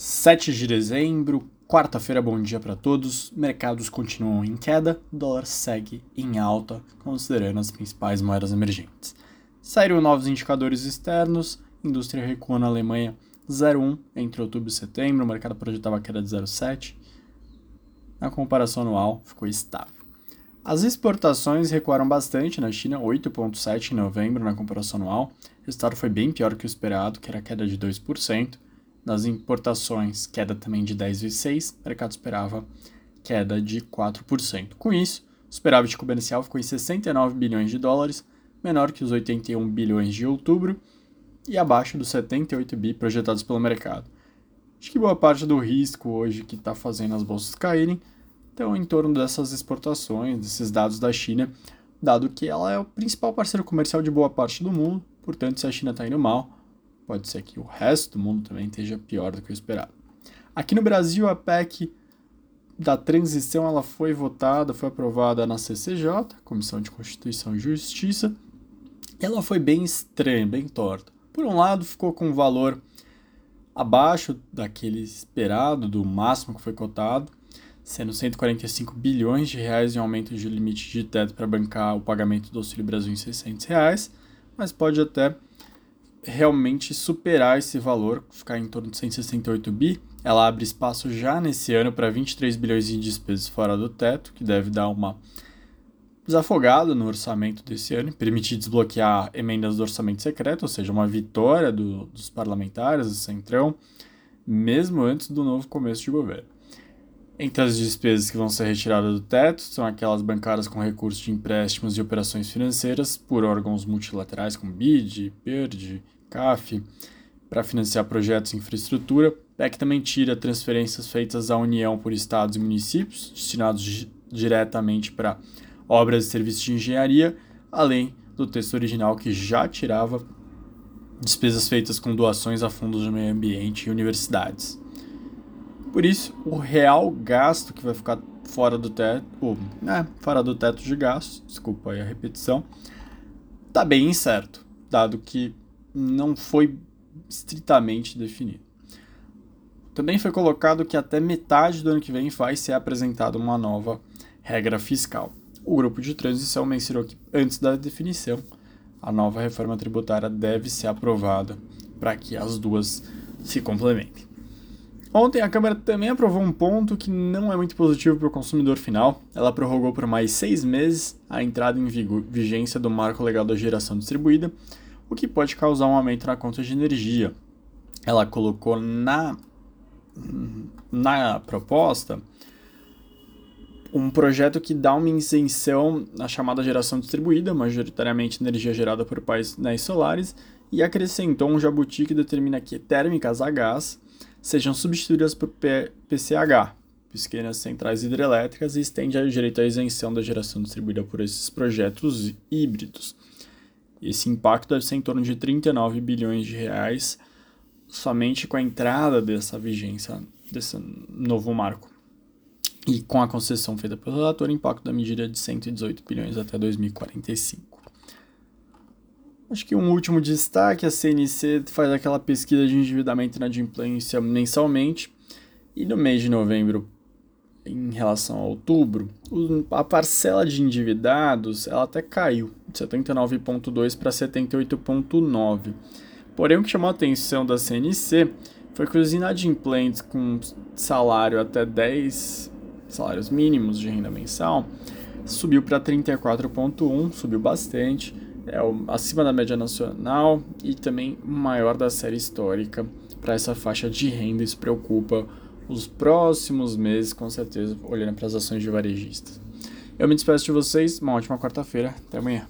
7 de dezembro, quarta-feira, bom dia para todos. Mercados continuam em queda, dólar segue em alta, considerando as principais moedas emergentes. Saíram novos indicadores externos, indústria recuou na Alemanha 0,1 entre outubro e setembro, o mercado projetava queda de 0,7. Na comparação anual, ficou estável. As exportações recuaram bastante na China, 8,7 em novembro na comparação anual. O resultado foi bem pior que o esperado, que era queda de 2%. Nas importações, queda também de 10,6%, o mercado esperava queda de 4%. Com isso, o superávit comercial ficou em 69 bilhões de dólares, menor que os 81 bilhões de outubro e abaixo dos 78 bi projetados pelo mercado. Acho que boa parte do risco hoje que está fazendo as bolsas caírem estão em torno dessas exportações, desses dados da China, dado que ela é o principal parceiro comercial de boa parte do mundo, portanto, se a China está indo mal, pode ser que o resto do mundo também esteja pior do que o esperado. Aqui no Brasil, a PEC da transição ela foi votada, foi aprovada na CCJ, Comissão de Constituição e Justiça, ela foi bem estranha, bem torta. Por um lado, ficou com um valor abaixo daquele esperado, do máximo que foi cotado, sendo 145 bilhões de reais em aumento de limite de teto para bancar o pagamento do Auxílio Brasil em 600 reais, mas pode até realmente superar esse valor, ficar em torno de 168 bi. Ela abre espaço já nesse ano para 23 bilhões de despesas fora do teto, que deve dar uma desafogada no orçamento desse ano, permitir desbloquear emendas do orçamento secreto, ou seja, uma vitória do, dos parlamentares do Centrão, mesmo antes do novo começo de governo. Entre as despesas que vão ser retiradas do teto são aquelas bancadas com recursos de empréstimos e operações financeiras por órgãos multilaterais como BID, PERD, CAF, para financiar projetos de infraestrutura. PEC também tira transferências feitas à União por estados e municípios, destinados diretamente para obras e serviços de engenharia, além do texto original que já tirava despesas feitas com doações a fundos de meio ambiente e universidades. Por isso, o real gasto que vai ficar fora do teto, ou, né, fora do teto de gastos, desculpa aí a repetição, está bem incerto, dado que não foi estritamente definido. Também foi colocado que até metade do ano que vem vai ser apresentada uma nova regra fiscal. O grupo de transição mencionou que antes da definição, a nova reforma tributária deve ser aprovada para que as duas se complementem. Ontem a Câmara também aprovou um ponto que não é muito positivo para o consumidor final. Ela prorrogou por mais seis meses a entrada em vigência do marco legal da geração distribuída, o que pode causar um aumento na conta de energia. Ela colocou na, na proposta um projeto que dá uma isenção na chamada geração distribuída, majoritariamente energia gerada por painéis solares, e acrescentou um jabuti que determina que térmicas a gás sejam substituídas por PCH, pequenas centrais hidrelétricas, e estende o direito à isenção da geração distribuída por esses projetos híbridos. Esse impacto deve ser em torno de 39 bilhões de reais somente com a entrada dessa vigência, desse novo marco. E com a concessão feita pelo relator, impacto da medida é de 118 bilhões até 2045. Acho que um último destaque, a CNC faz aquela pesquisa de endividamento na inadimplência mensalmente, e no mês de novembro, em relação a outubro, a parcela de endividados ela até caiu, de 79,2 para 78,9. Porém, o que chamou a atenção da CNC foi que os inadimplentes com salário até 10 salários mínimos de renda mensal subiu para 34,1, subiu bastante é o, acima da média nacional e também maior da série histórica para essa faixa de renda. Isso preocupa os próximos meses, com certeza, olhando para as ações de varejistas. Eu me despeço de vocês, uma ótima quarta-feira, até amanhã.